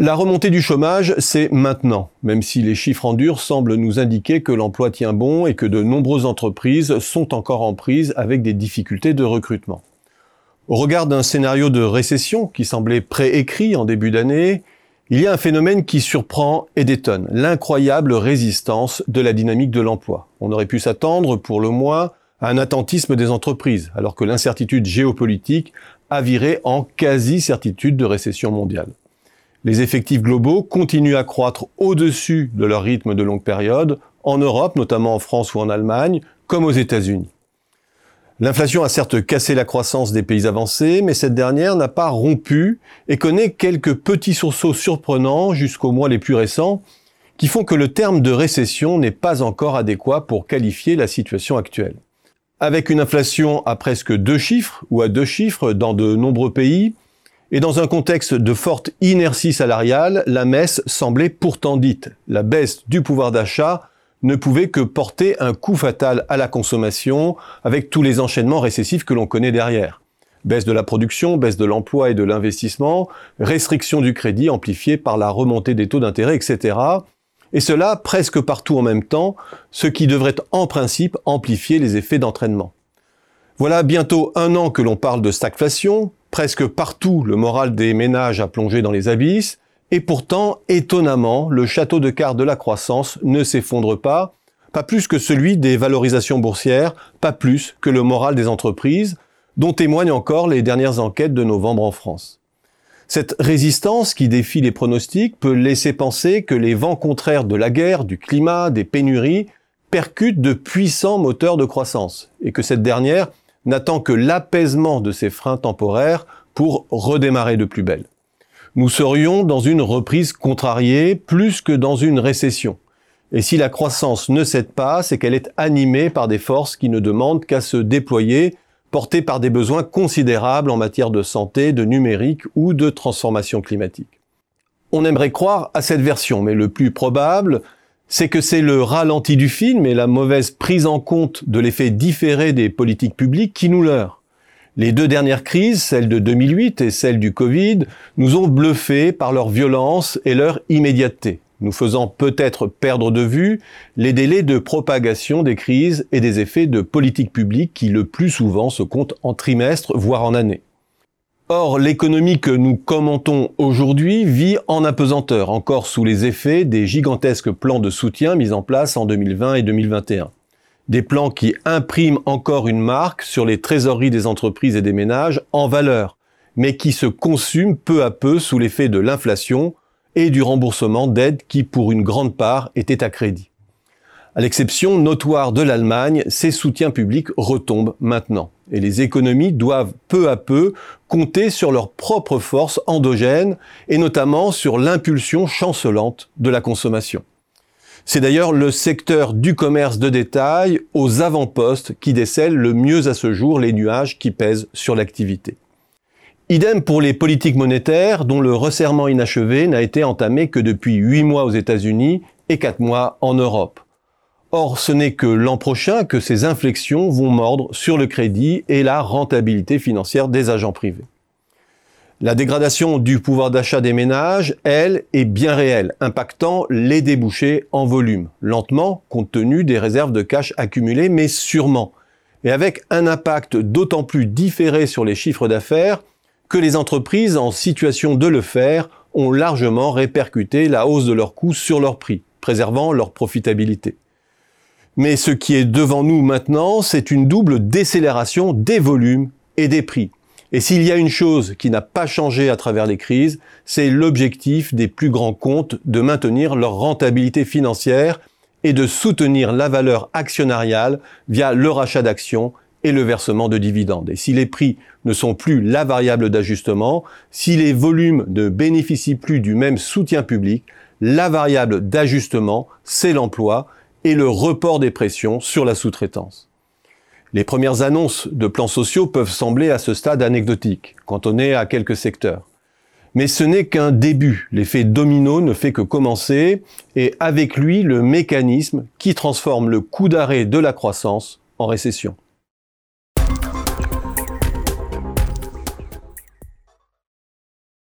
La remontée du chômage, c'est maintenant, même si les chiffres en dur semblent nous indiquer que l'emploi tient bon et que de nombreuses entreprises sont encore en prise avec des difficultés de recrutement. Au regard d'un scénario de récession qui semblait préécrit en début d'année, il y a un phénomène qui surprend et détonne, l'incroyable résistance de la dynamique de l'emploi. On aurait pu s'attendre, pour le moins, à un attentisme des entreprises, alors que l'incertitude géopolitique a viré en quasi-certitude de récession mondiale. Les effectifs globaux continuent à croître au-dessus de leur rythme de longue période, en Europe, notamment en France ou en Allemagne, comme aux États-Unis. L'inflation a certes cassé la croissance des pays avancés, mais cette dernière n'a pas rompu et connaît quelques petits sursauts surprenants jusqu'aux mois les plus récents, qui font que le terme de récession n'est pas encore adéquat pour qualifier la situation actuelle. Avec une inflation à presque deux chiffres ou à deux chiffres dans de nombreux pays, et dans un contexte de forte inertie salariale, la messe semblait pourtant dite. La baisse du pouvoir d'achat ne pouvait que porter un coup fatal à la consommation, avec tous les enchaînements récessifs que l'on connaît derrière. Baisse de la production, baisse de l'emploi et de l'investissement, restriction du crédit amplifiée par la remontée des taux d'intérêt, etc. Et cela presque partout en même temps, ce qui devrait en principe amplifier les effets d'entraînement. Voilà bientôt un an que l'on parle de stagflation, presque partout le moral des ménages a plongé dans les abysses, et pourtant, étonnamment, le château de cartes de la croissance ne s'effondre pas, pas plus que celui des valorisations boursières, pas plus que le moral des entreprises, dont témoignent encore les dernières enquêtes de novembre en France. Cette résistance qui défie les pronostics peut laisser penser que les vents contraires de la guerre, du climat, des pénuries percutent de puissants moteurs de croissance, et que cette dernière n'attend que l'apaisement de ces freins temporaires pour redémarrer de plus belle. Nous serions dans une reprise contrariée plus que dans une récession. Et si la croissance ne cède pas, c'est qu'elle est animée par des forces qui ne demandent qu'à se déployer, portées par des besoins considérables en matière de santé, de numérique ou de transformation climatique. On aimerait croire à cette version, mais le plus probable, c'est que c'est le ralenti du film et la mauvaise prise en compte de l'effet différé des politiques publiques qui nous leurrent. Les deux dernières crises, celle de 2008 et celle du Covid, nous ont bluffés par leur violence et leur immédiateté, nous faisant peut-être perdre de vue les délais de propagation des crises et des effets de politiques publiques qui le plus souvent se comptent en trimestres, voire en années. Or, l'économie que nous commentons aujourd'hui vit en apesanteur, encore sous les effets des gigantesques plans de soutien mis en place en 2020 et 2021. Des plans qui impriment encore une marque sur les trésoreries des entreprises et des ménages en valeur, mais qui se consument peu à peu sous l'effet de l'inflation et du remboursement d'aides qui, pour une grande part, étaient à crédit. À l'exception notoire de l'Allemagne, ces soutiens publics retombent maintenant. Et les économies doivent peu à peu compter sur leurs propres forces endogènes et notamment sur l'impulsion chancelante de la consommation. C'est d'ailleurs le secteur du commerce de détail aux avant-postes qui décèle le mieux à ce jour les nuages qui pèsent sur l'activité. Idem pour les politiques monétaires dont le resserrement inachevé n'a été entamé que depuis 8 mois aux États-Unis et 4 mois en Europe. Or, ce n'est que l'an prochain que ces inflexions vont mordre sur le crédit et la rentabilité financière des agents privés. La dégradation du pouvoir d'achat des ménages, elle, est bien réelle, impactant les débouchés en volume, lentement compte tenu des réserves de cash accumulées, mais sûrement, et avec un impact d'autant plus différé sur les chiffres d'affaires que les entreprises en situation de le faire ont largement répercuté la hausse de leurs coûts sur leurs prix, préservant leur profitabilité. Mais ce qui est devant nous maintenant, c'est une double décélération des volumes et des prix. Et s'il y a une chose qui n'a pas changé à travers les crises, c'est l'objectif des plus grands comptes de maintenir leur rentabilité financière et de soutenir la valeur actionnariale via le rachat d'actions et le versement de dividendes. Et si les prix ne sont plus la variable d'ajustement, si les volumes ne bénéficient plus du même soutien public, la variable d'ajustement, c'est l'emploi et le report des pressions sur la sous-traitance. Les premières annonces de plans sociaux peuvent sembler à ce stade anecdotiques, quand on est à quelques secteurs. Mais ce n'est qu'un début. L'effet domino ne fait que commencer, et avec lui le mécanisme qui transforme le coup d'arrêt de la croissance en récession.